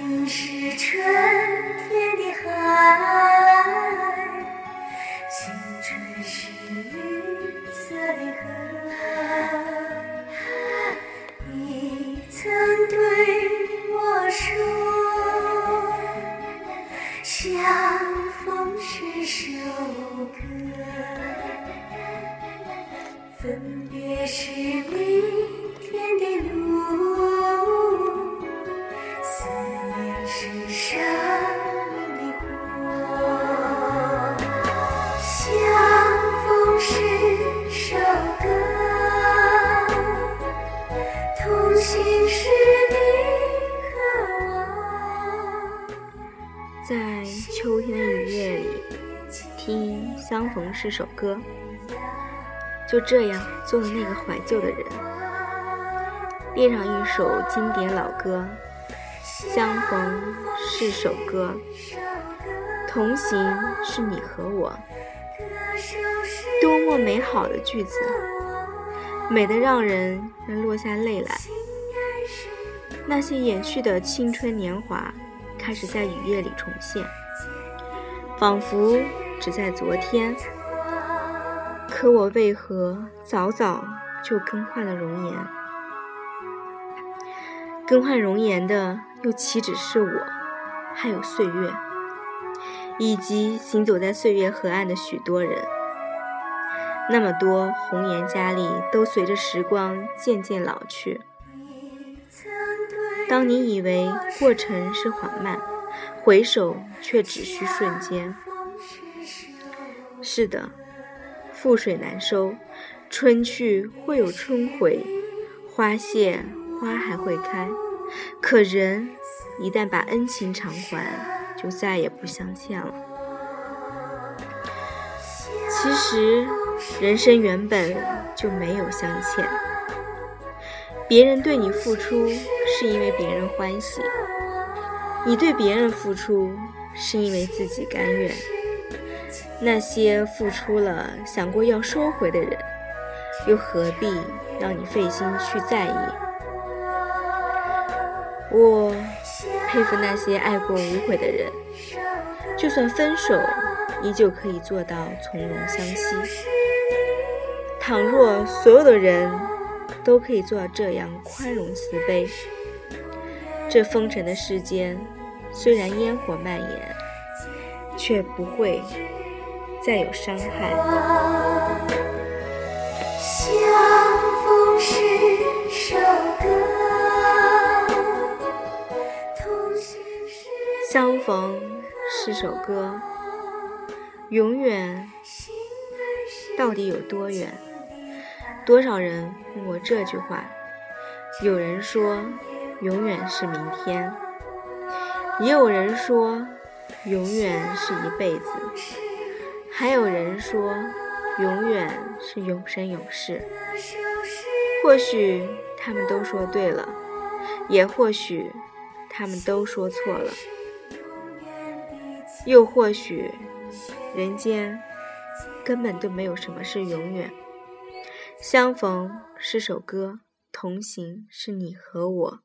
你是春天的海青春是绿色的河你曾对我说相逢是首歌分别是明天的路生命在秋天的雨夜里，听相逢是首歌，就这样做了那个怀旧的人。编上一首经典老歌。相逢是首歌，同行是你和我，多么美好的句子，美得让人能落下泪来。那些远去的青春年华，开始在雨夜里重现，仿佛只在昨天。可我为何早早就更换了容颜？更换容颜的。又岂止是我，还有岁月，以及行走在岁月河岸的许多人。那么多红颜佳丽都随着时光渐渐老去。当你以为过程是缓慢，回首却只需瞬间。是的，覆水难收，春去会有春回，花谢花还会开。可人一旦把恩情偿还，就再也不相欠了。其实，人生原本就没有相欠。别人对你付出，是因为别人欢喜；你对别人付出，是因为自己甘愿。那些付出了想过要收回的人，又何必让你费心去在意？我佩服那些爱过无悔的人，就算分手，依旧可以做到从容相惜。倘若所有的人都可以做到这样宽容慈悲，这风尘的世间，虽然烟火蔓延，却不会再有伤害。相逢时逢是首歌，永远到底有多远？多少人问过这句话？有人说永远是明天，也有人说永远是一辈子，还有人说永远是永生永世。或许他们都说对了，也或许他们都说错了。又或许，人间根本都没有什么是永远。相逢是首歌，同行是你和我。